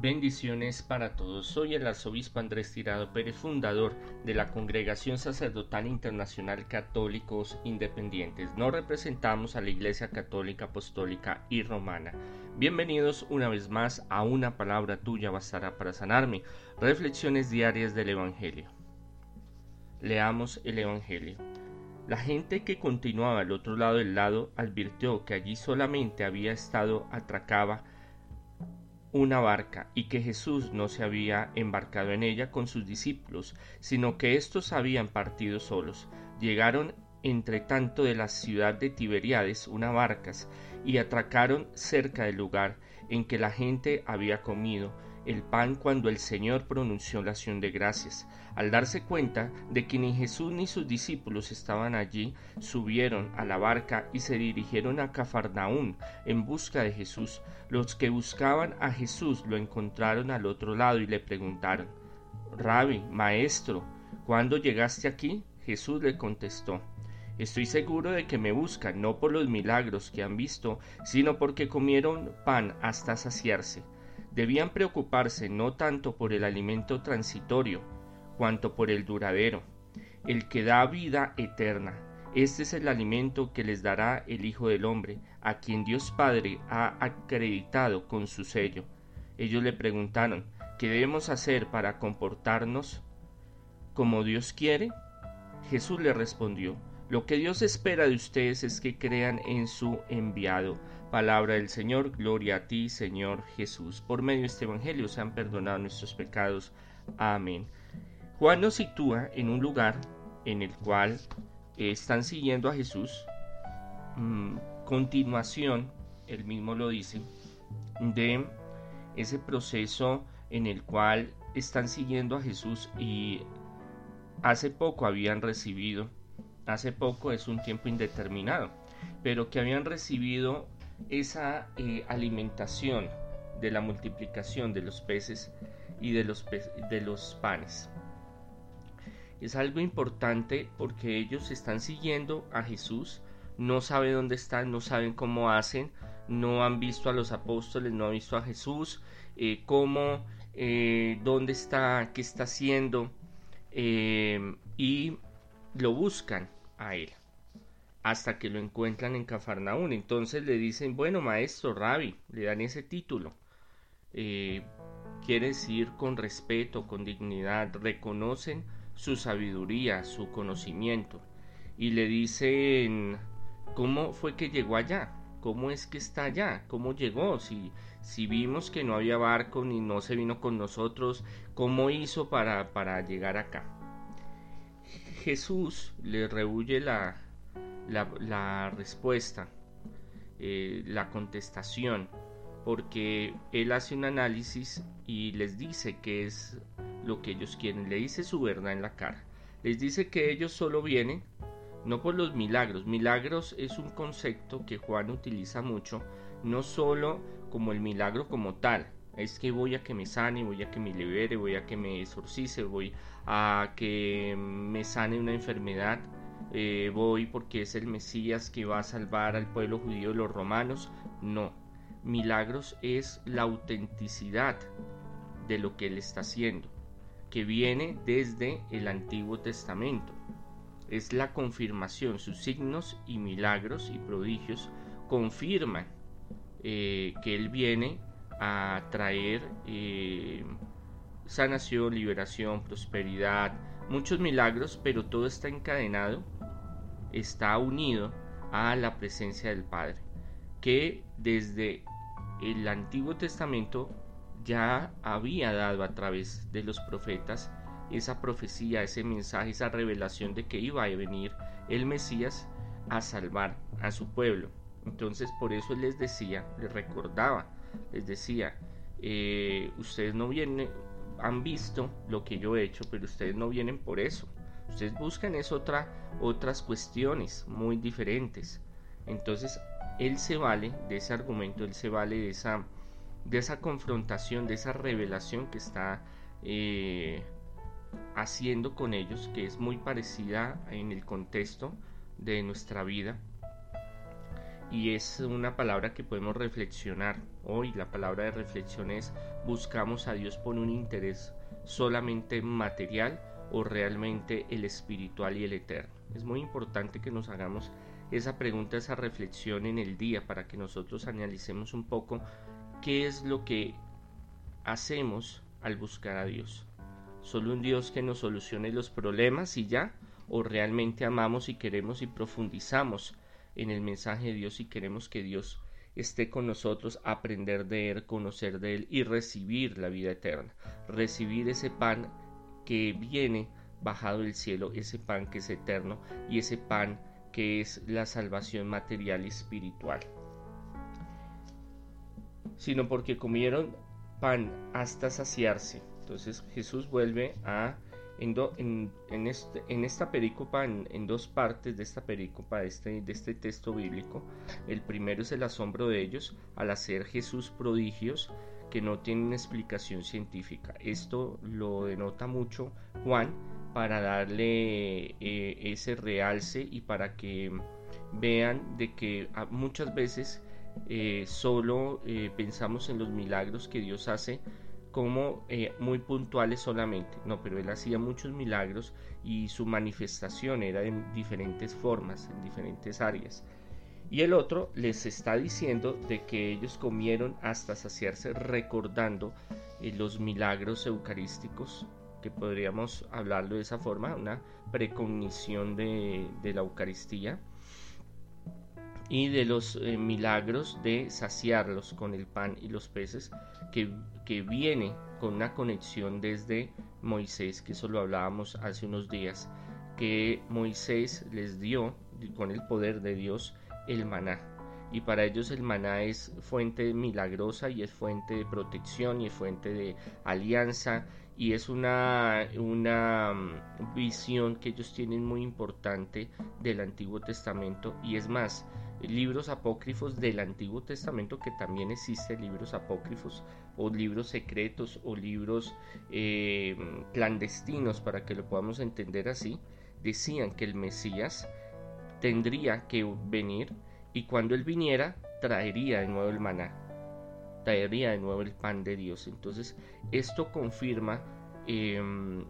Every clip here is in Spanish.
Bendiciones para todos. Soy el arzobispo Andrés Tirado Pérez, fundador de la Congregación Sacerdotal Internacional Católicos Independientes. No representamos a la Iglesia Católica Apostólica y Romana. Bienvenidos una vez más a Una palabra tuya bastará para sanarme. Reflexiones diarias del Evangelio. Leamos el Evangelio. La gente que continuaba al otro lado del lado advirtió que allí solamente había estado atracaba una barca y que Jesús no se había embarcado en ella con sus discípulos, sino que éstos habían partido solos. Llegaron entre tanto de la ciudad de Tiberíades unas barcas y atracaron cerca del lugar en que la gente había comido el pan cuando el Señor pronunció la acción de gracias. Al darse cuenta de que ni Jesús ni sus discípulos estaban allí, subieron a la barca y se dirigieron a Cafarnaún en busca de Jesús. Los que buscaban a Jesús lo encontraron al otro lado y le preguntaron, Rabbi, maestro, ¿cuándo llegaste aquí? Jesús le contestó, Estoy seguro de que me buscan no por los milagros que han visto, sino porque comieron pan hasta saciarse debían preocuparse no tanto por el alimento transitorio, cuanto por el duradero, el que da vida eterna. Este es el alimento que les dará el Hijo del Hombre, a quien Dios Padre ha acreditado con su sello. Ellos le preguntaron, ¿qué debemos hacer para comportarnos como Dios quiere? Jesús le respondió, lo que Dios espera de ustedes es que crean en su enviado. Palabra del Señor, gloria a ti, Señor Jesús. Por medio de este Evangelio se han perdonado nuestros pecados. Amén. Juan nos sitúa en un lugar en el cual están siguiendo a Jesús. Mm, continuación, él mismo lo dice, de ese proceso en el cual están siguiendo a Jesús y hace poco habían recibido hace poco es un tiempo indeterminado, pero que habían recibido esa eh, alimentación de la multiplicación de los peces y de los, de los panes. Es algo importante porque ellos están siguiendo a Jesús, no saben dónde están, no saben cómo hacen, no han visto a los apóstoles, no han visto a Jesús, eh, cómo, eh, dónde está, qué está haciendo, y lo buscan a él hasta que lo encuentran en Cafarnaún. Entonces le dicen, bueno, maestro, Rabbi, le dan ese título. Eh, quiere decir con respeto, con dignidad, reconocen su sabiduría, su conocimiento. Y le dicen, ¿cómo fue que llegó allá? ¿Cómo es que está allá? ¿Cómo llegó? Si, si vimos que no había barco ni no se vino con nosotros, ¿cómo hizo para, para llegar acá? Jesús le rehuye la, la, respuesta, eh, la contestación, porque él hace un análisis y les dice que es lo que ellos quieren, le dice su verdad en la cara, les dice que ellos solo vienen no por los milagros, milagros es un concepto que Juan utiliza mucho, no solo como el milagro como tal, es que voy a que me sane, voy a que me libere, voy a que me exorcice, voy a que me sane una enfermedad, eh, voy porque es el Mesías que va a salvar al pueblo judío de los romanos. No, milagros es la autenticidad de lo que él está haciendo, que viene desde el Antiguo Testamento. Es la confirmación, sus signos y milagros y prodigios confirman eh, que él viene a traer eh, sanación, liberación, prosperidad, muchos milagros, pero todo está encadenado, está unido a la presencia del Padre, que desde el Antiguo Testamento ya había dado a través de los profetas esa profecía, ese mensaje, esa revelación de que iba a venir el Mesías a salvar a su pueblo. Entonces por eso les decía, les recordaba, les decía, eh, ustedes no vienen, han visto lo que yo he hecho, pero ustedes no vienen por eso. Ustedes buscan es otra, otras cuestiones muy diferentes. Entonces, él se vale de ese argumento, él se vale de esa, de esa confrontación, de esa revelación que está eh, haciendo con ellos, que es muy parecida en el contexto de nuestra vida y es una palabra que podemos reflexionar. Hoy la palabra de reflexión es buscamos a Dios por un interés solamente material o realmente el espiritual y el eterno. Es muy importante que nos hagamos esa pregunta, esa reflexión en el día para que nosotros analicemos un poco qué es lo que hacemos al buscar a Dios. ¿Solo un Dios que nos solucione los problemas y ya? ¿O realmente amamos y queremos y profundizamos en el mensaje de Dios y queremos que Dios esté con nosotros, aprender de Él, conocer de Él y recibir la vida eterna? Recibir ese pan que viene bajado del cielo, ese pan que es eterno y ese pan que es la salvación material y espiritual. Sino porque comieron pan hasta saciarse. Entonces Jesús vuelve a en, este, en, esta pericopa, en, dos partes de esta pericopa, de este, de este texto bíblico. El primero es el asombro de ellos al hacer Jesús prodigios que no tienen explicación científica. Esto lo denota mucho Juan para darle eh, ese realce y para que vean de que muchas veces eh, solo eh, pensamos en los milagros que Dios hace como muy puntuales solamente. No, pero Él hacía muchos milagros y su manifestación era en diferentes formas, en diferentes áreas. Y el otro les está diciendo de que ellos comieron hasta saciarse recordando los milagros eucarísticos que podríamos hablarlo de esa forma, una precognición de, la Eucaristía y de los eh, milagros de saciarlos con el pan y los peces, que, que, viene con una conexión desde Moisés, que eso lo hablábamos hace unos días, que Moisés les dio con el poder de Dios el maná. Y para ellos el maná es fuente milagrosa y es fuente de protección y es fuente de alianza y es una, una mm, visión que ellos tienen muy importante del Antiguo Testamento y es más, libros apócrifos del Antiguo Testamento que también existen libros apócrifos o libros secretos o libros eh, clandestinos para que lo podamos entender así decían que el Mesías tendría que venir y cuando él viniera traería de nuevo el maná traería de nuevo el pan de Dios. Entonces, esto confirma em,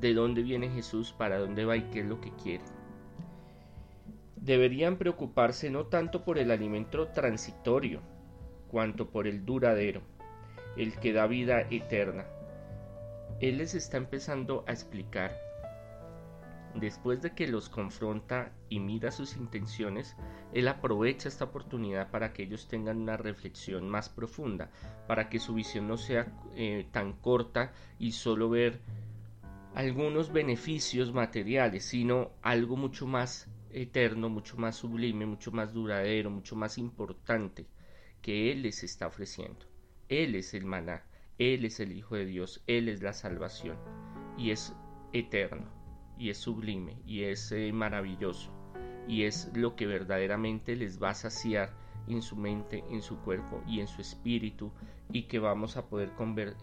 de dónde viene Jesús, para dónde va y qué es lo que quiere. Deberían preocuparse no tanto por el alimento transitorio, cuanto por el duradero, el que da vida eterna. Él les está empezando a explicar Después de que los confronta y mira sus intenciones, él aprovecha esta oportunidad para que ellos tengan una reflexión más profunda, para que su visión no sea eh, tan corta y solo ver algunos beneficios materiales, sino algo mucho más eterno, mucho más sublime, mucho más duradero, mucho más importante que Él les está ofreciendo. Él es el maná, Él es el Hijo de Dios, Él es la salvación y es eterno y es sublime y es eh, maravilloso y es lo que verdaderamente les va a saciar en su mente, en su cuerpo y en su espíritu y que vamos a poder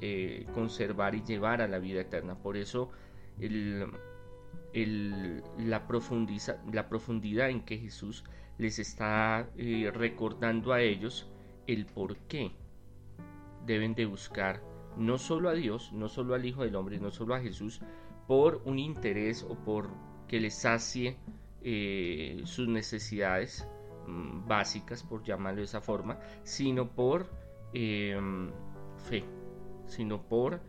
eh, conservar y llevar a la vida eterna. Por eso el, la, profundidad en que Jesús les está eh, recordando a ellos el por qué deben de buscar no solo a Dios, no solo al Hijo del Hombre, no solo a Jesús, por un interés o por que les sacie eh, sus necesidades mm, básicas, por llamarlo de esa forma, sino por em, fe, sino por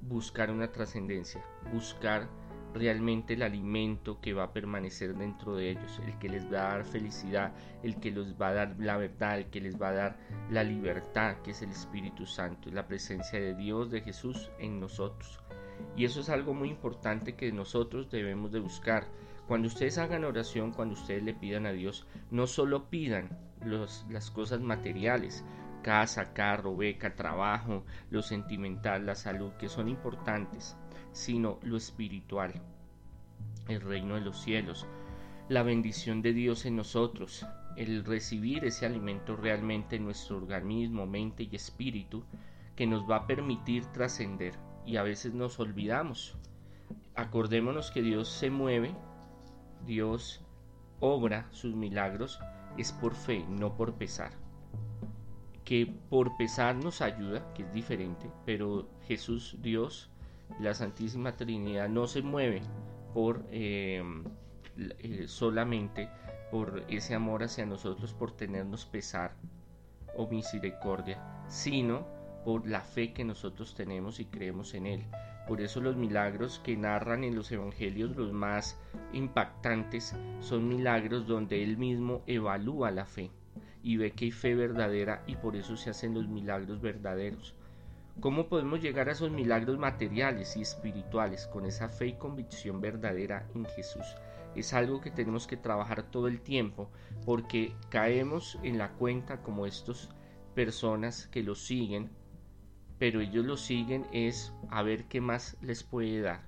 buscar una trascendencia, buscar realmente el alimento que va a permanecer dentro de ellos, el que les va a dar felicidad, el que les va a dar la verdad, el que les va a dar la libertad, que es el Espíritu Santo, la presencia de Dios, de Jesús en nosotros. Y eso es algo muy importante que nosotros debemos de buscar. Cuando ustedes hagan oración, cuando ustedes le pidan a Dios, no solo pidan las cosas materiales, casa, carro, beca, trabajo, lo sentimental, la salud, que son importantes, sino lo espiritual, el reino de los cielos, la bendición de Dios en nosotros, el recibir ese alimento realmente en nuestro organismo, mente y espíritu, que nos va a permitir trascender y a veces nos olvidamos. Acordémonos que Dios se mueve, Dios obra sus milagros es por fe, no por pesar. Que por pesar nos ayuda, que es diferente, pero Jesús, Dios, la Santísima Trinidad no se mueve por eh, eh, solamente por ese amor hacia nosotros, por tenernos pesar o misericordia, sino por la fe que nosotros tenemos y creemos en Él. Por eso los milagros que narran en los evangelios los más impactantes son milagros donde Él mismo evalúa la fe y ve que hay fe verdadera y por eso se hacen los milagros verdaderos. ¿Cómo podemos llegar a esos milagros materiales y espirituales con esa fe y convicción verdadera en Jesús? Es algo que tenemos que trabajar todo el tiempo porque caemos en la cuenta como estas personas que lo siguen, pero ellos lo siguen es a ver qué más les puede dar.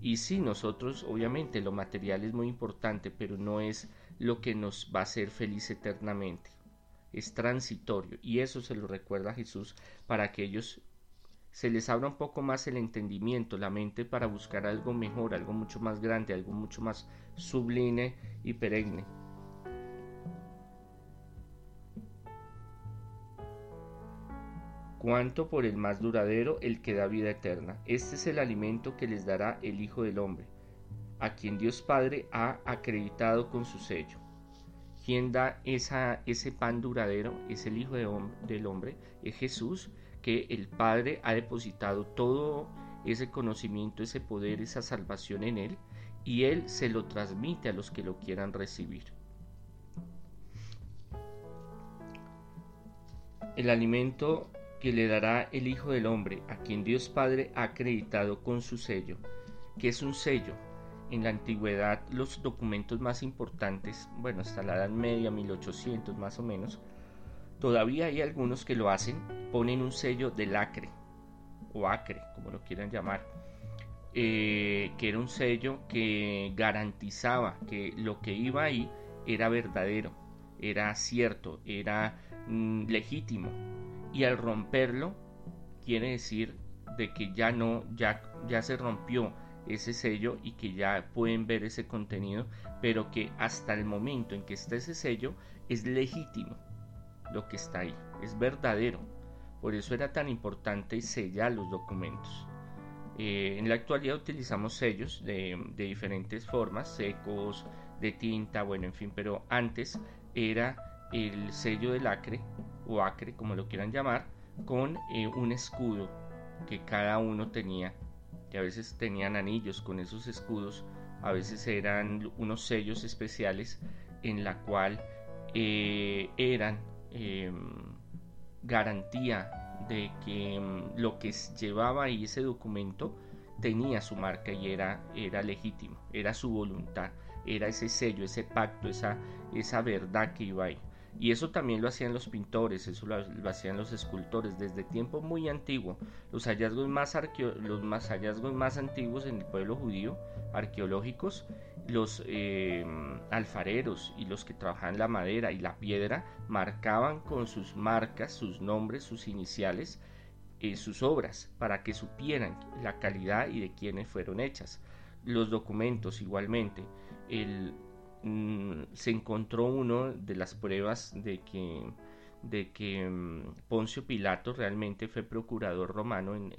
Y sí, nosotros, obviamente, lo material es muy importante, pero no es lo que nos va a hacer feliz eternamente es transitorio y eso se lo recuerda Jesús para que ellos se les abra un poco más el entendimiento, la mente para buscar algo mejor, algo mucho más grande, algo mucho más sublime y perenne. Cuanto por el más duradero, el que da vida eterna. Este es el alimento que les dará el Hijo del Hombre, a quien Dios Padre ha acreditado con su sello. ¿Quién da esa, ese pan duradero? Es el Hijo del Hombre, es Jesús, que el Padre ha depositado todo ese conocimiento, ese poder, esa salvación en Él, y Él se lo transmite a los que lo quieran recibir. El alimento que le dará el Hijo del Hombre, a quien Dios Padre ha acreditado con su sello, que es un sello, en la antigüedad los documentos más importantes, bueno, hasta la Edad Media, 1800 más o menos, todavía hay algunos que lo hacen, ponen un sello de lacre o acre, como lo quieran llamar, eh, que era un sello que garantizaba que lo que iba ahí era verdadero, era cierto, era mm, legítimo. Y al romperlo, quiere decir de que ya no, ya, ya se rompió ese sello y que ya pueden ver ese contenido, pero que hasta el momento en que está ese sello es legítimo lo que está ahí, es verdadero. Por eso era tan importante sellar los documentos. Eh, en la actualidad utilizamos sellos de, diferentes formas, secos, de tinta, bueno, en fin, pero antes era el sello del acre o acre, como lo quieran llamar, con eh, un escudo que cada uno tenía que a veces tenían anillos con esos escudos, a veces eran unos sellos especiales en la cual eh, eran em, garantía de que em, lo que llevaba ahí ese documento tenía su marca y era, era legítimo, era su voluntad, era ese sello, ese pacto, esa, esa verdad que iba ahí. Y eso también lo hacían los pintores, eso lo, hacían los escultores desde tiempo muy antiguo. Los hallazgos más, los más hallazgos más antiguos en el pueblo judío, arqueológicos, los eh, alfareros y los que trabajaban la madera y la piedra marcaban con sus marcas, sus nombres, sus iniciales, eh, sus obras, para que supieran la calidad y de quiénes fueron hechas. Los documentos igualmente. El, Mm, se encontró uno de las pruebas de que, de que mm, Poncio Pilato realmente fue procurador romano en,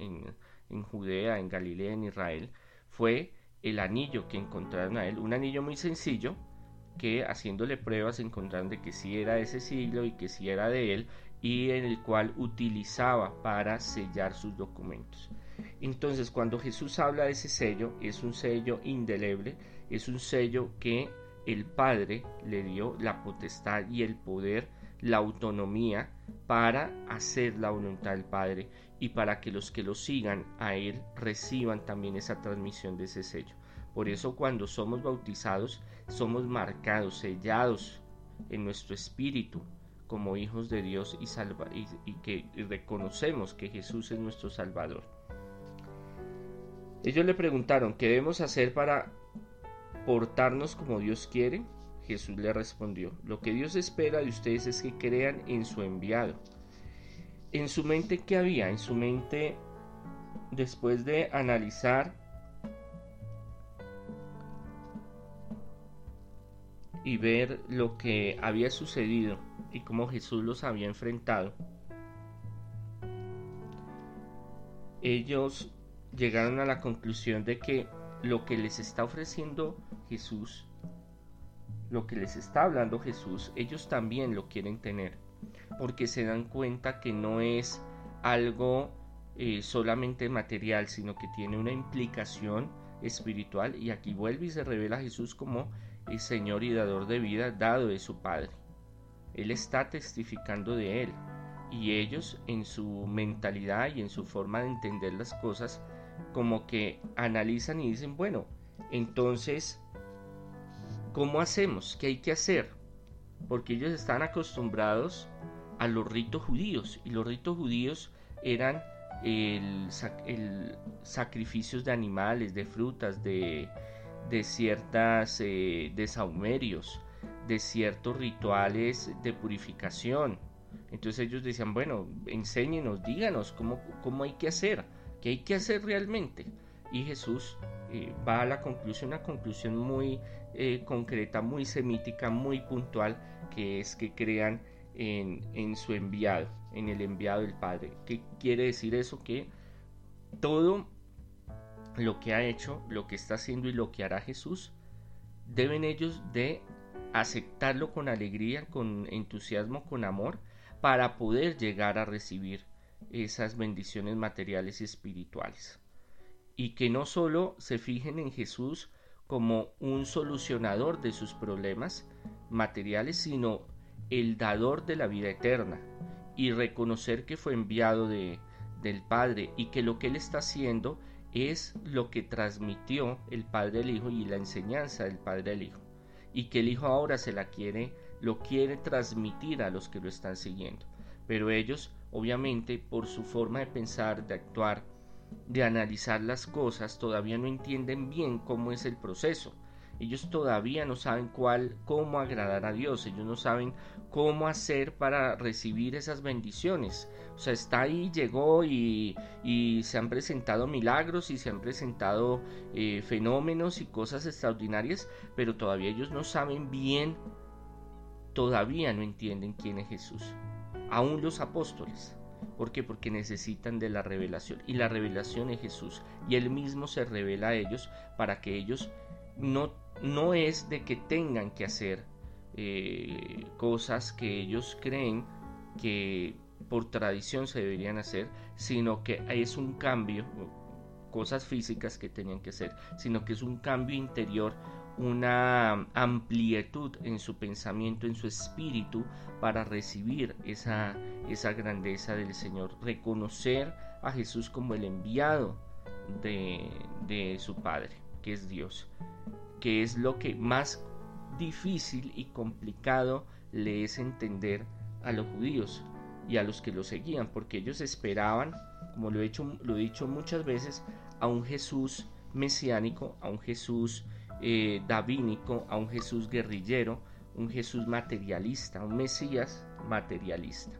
en, Judea, en Galilea, en Israel, fue el anillo que encontraron a él, un anillo muy sencillo que haciéndole pruebas encontraron de que sí era de ese siglo y que sí era de él y en el cual utilizaba para sellar sus documentos. Entonces cuando Jesús habla de ese sello, es un sello indeleble, es un sello que el Padre le dio la potestad y el poder, la autonomía para hacer la voluntad del Padre y para que los que lo sigan a Él reciban también esa transmisión de ese sello. Por eso cuando somos bautizados somos marcados, sellados en nuestro espíritu como hijos de Dios y, y, que reconocemos que Jesús es nuestro Salvador. Ellos le preguntaron, ¿qué debemos hacer para portarnos como Dios quiere? Jesús le respondió, lo que Dios espera de ustedes es que crean en su enviado. En su mente, ¿qué había? En su mente, después de analizar y ver lo que había sucedido y cómo Jesús los había enfrentado, ellos llegaron a la conclusión de que lo que les está ofreciendo Jesús, lo que les está hablando Jesús, ellos también lo quieren tener, porque se dan cuenta que no es algo eh, solamente material, sino que tiene una implicación espiritual y aquí vuelve y se revela Jesús como el Señor y dador de vida dado de su Padre. Él está testificando de Él y ellos en su mentalidad y en su forma de entender las cosas como que analizan y dicen, bueno, entonces, ¿cómo hacemos? ¿Qué hay que hacer? Porque ellos están acostumbrados a los ritos judíos y los ritos judíos eran el, sacrificios de animales, de frutas, de, de ciertas eh, de saumerios, de ciertos rituales de purificación. Entonces ellos decían, bueno, enséñenos, díganos cómo, cómo hay que hacer, qué hay que hacer realmente. Y Jesús eh, va a la conclusión, una conclusión muy eh, concreta, muy semítica, muy puntual, que es que crean en, en su enviado, en el enviado del Padre. ¿Qué quiere decir eso? Que todo lo que ha hecho, lo que está haciendo y lo que hará Jesús, deben ellos de aceptarlo con alegría, con entusiasmo, con amor, para poder llegar a recibir esas bendiciones materiales y espirituales. Y que no solo se fijen en Jesús como un solucionador de sus problemas materiales, sino el dador de la vida eterna y reconocer que fue enviado de, del Padre y que lo que Él está haciendo es lo que transmitió el Padre del Hijo y la enseñanza del Padre del Hijo y que el Hijo ahora se la quiere, lo quiere transmitir a los que lo están siguiendo. Pero ellos, obviamente, por su forma de pensar, de actuar, de analizar las cosas, todavía no entienden bien cómo es el proceso ellos todavía no saben cuál, cómo agradar a Dios, ellos no saben cómo hacer para recibir esas bendiciones. O sea, está ahí, llegó y, se han presentado milagros y se han presentado eh, fenómenos y cosas extraordinarias, pero todavía ellos no saben bien, todavía no entienden quién es Jesús. Aún los apóstoles. ¿Por qué? Porque necesitan de la revelación. Y la revelación es Jesús. Y Él mismo se revela a ellos para que ellos no no es de que tengan que hacer eh, cosas que ellos creen que por tradición se deberían hacer, sino que es un cambio, cosas físicas que tenían que hacer, sino que es un cambio interior, una amplitud en su pensamiento, en su espíritu, para recibir esa, esa grandeza del Señor, reconocer a Jesús como el enviado de, de su Padre, que es Dios que es lo que más difícil y complicado le es entender a los judíos y a los que lo seguían, porque ellos esperaban, como lo he, hecho, lo he dicho muchas veces, a un Jesús mesiánico, a un Jesús eh, davínico, a un Jesús guerrillero, un Jesús materialista, un Mesías materialista.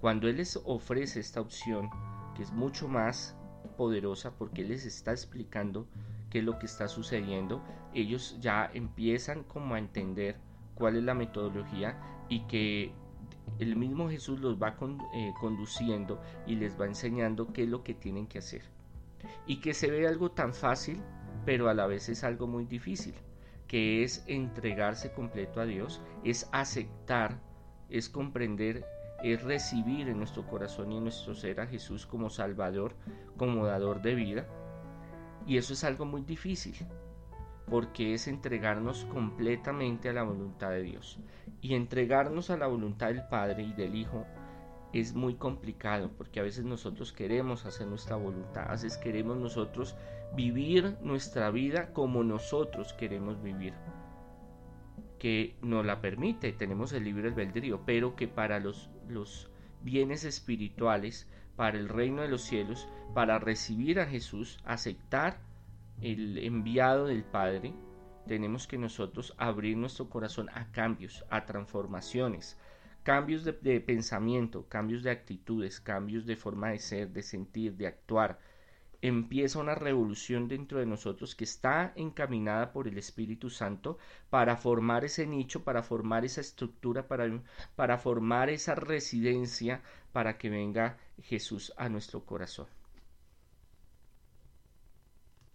Cuando Él les ofrece esta opción, que es mucho más poderosa porque les está explicando qué es lo que está sucediendo, ellos ya empiezan como a entender cuál es la metodología y que el mismo Jesús los va eh, conduciendo y les va enseñando qué es lo que tienen que hacer. Y que se ve algo tan fácil, pero a la vez es algo muy difícil, que es entregarse completo a Dios, es aceptar, es comprender, es recibir en nuestro corazón y en nuestro ser a Jesús como Salvador, como dador de vida y eso es algo muy difícil, porque es entregarnos completamente a la voluntad de Dios. Y entregarnos a la voluntad del Padre y del Hijo es muy complicado, porque a veces nosotros queremos hacer nuestra voluntad, a veces queremos nosotros vivir nuestra vida como nosotros queremos vivir que nos la permite, tenemos el libre albedrío, pero que para los, los bienes espirituales para el reino de los cielos, para recibir a Jesús, aceptar el enviado del Padre, tenemos que nosotros abrir nuestro corazón a cambios, a transformaciones, cambios de, pensamiento, cambios de actitudes, cambios de forma de ser, de sentir, de actuar, empieza una revolución dentro de nosotros que está encaminada por el Espíritu Santo para formar ese nicho, para formar esa estructura, para, para formar esa residencia para que venga Jesús a nuestro corazón.